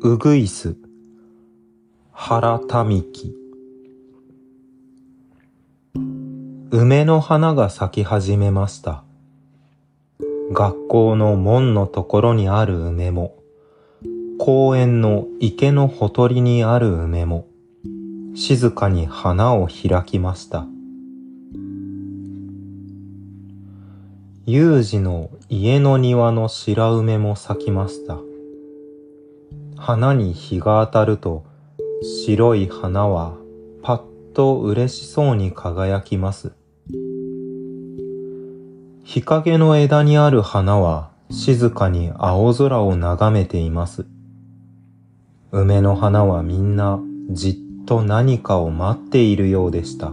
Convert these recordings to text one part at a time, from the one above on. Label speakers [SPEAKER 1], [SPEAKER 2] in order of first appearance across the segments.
[SPEAKER 1] うぐいす、原民き。梅の花が咲き始めました。学校の門のところにある梅も、公園の池のほとりにある梅も、静かに花を開きました。有事の家の庭の白梅も咲きました。花に日が当たると白い花はパッと嬉しそうに輝きます。日陰の枝にある花は静かに青空を眺めています。梅の花はみんなじっと何かを待っているようでした。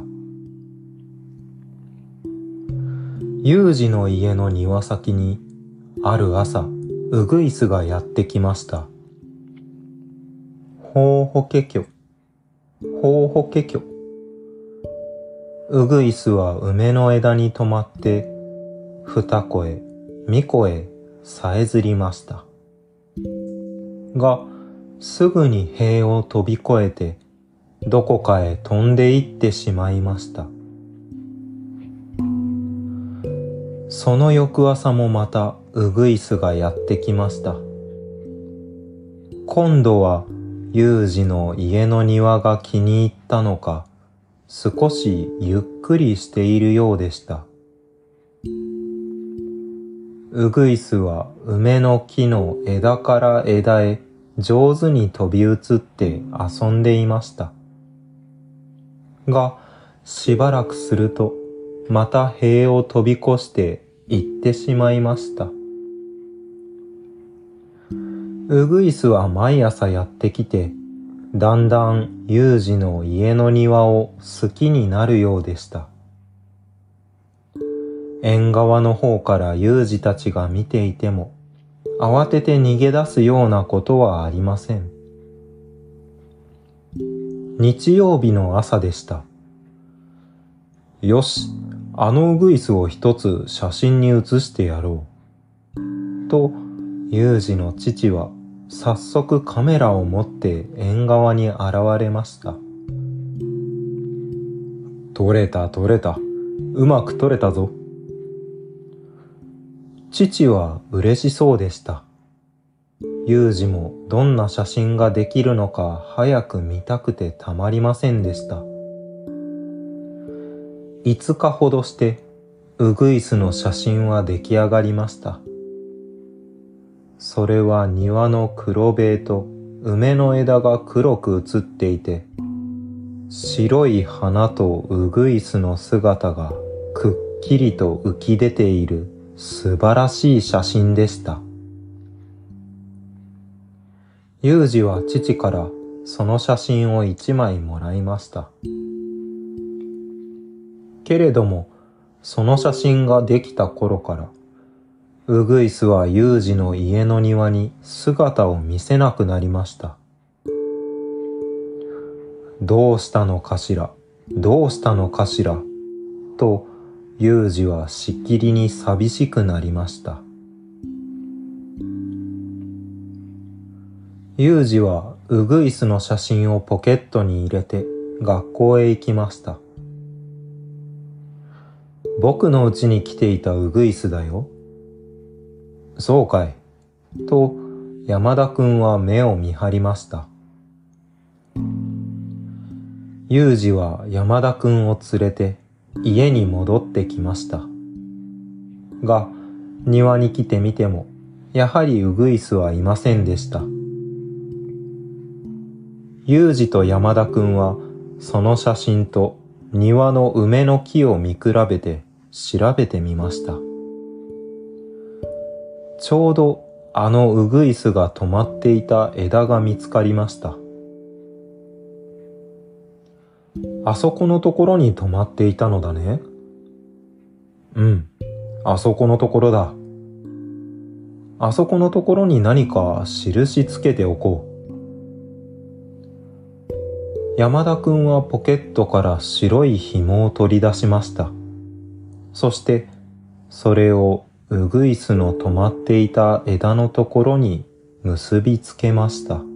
[SPEAKER 1] 有事の家の庭先にある朝、うぐいすがやってきました。ほうほけきょ。ほうほけきょ。うぐいすは梅の枝に止まって、二声、三声、さえずりました。が、すぐに塀を飛び越えて、どこかへ飛んで行ってしまいました。その翌朝もまたうぐいすがやってきました。今度は有事の家の庭が気に入ったのか、少しゆっくりしているようでした。うぐいすは梅の木の枝から枝へ上手に飛び移って遊んでいました。が、しばらくすると、また塀を飛び越して行ってしまいました。うぐいすは毎朝やってきて、だんだん有事の家の庭を好きになるようでした。縁側の方から有事たちが見ていても、慌てて逃げ出すようなことはありません。日曜日の朝でした。よし、あのウグイスを一つ写真に写してやろう。と、有事の父は早速カメラを持って縁側に現れました。撮れた撮れた。うまく撮れたぞ。父は嬉しそうでした。有事もどんな写真ができるのか早く見たくてたまりませんでした。5日ほどしてウグイスの写真は出来上がりました。それは庭の黒塀と梅の枝が黒く映っていて、白い花とウグイスの姿がくっきりと浮き出ている素晴らしい写真でした。ユージは父からその写真を一枚もらいました。けれども、その写真ができた頃から、ウグイスはユージの家の庭に姿を見せなくなりました。どうしたのかしら？どうしたのかしら？と、ユージはしきりに寂しくなりました。ユージはウグイスの写真をポケットに入れて学校へ行きました。僕の家に来ていたウグイスだよ。そうかい。と、山田くんは目を見張りました。ユージは山田くんを連れて家に戻ってきました。が、庭に来てみても、やはりウグイスはいませんでした。ユージと山田くんは、その写真と庭の梅の木を見比べて調べてみました。ちょうどあのウグイスが止まっていた枝が見つかりました。あそこのところに止まっていたのだね。うん、あそこのところだ。あそこのところに何か印つけておこう。山田くんはポケットから白い紐を取り出しました。そしてそれをうぐいすの止まっていた枝のところに結びつけました。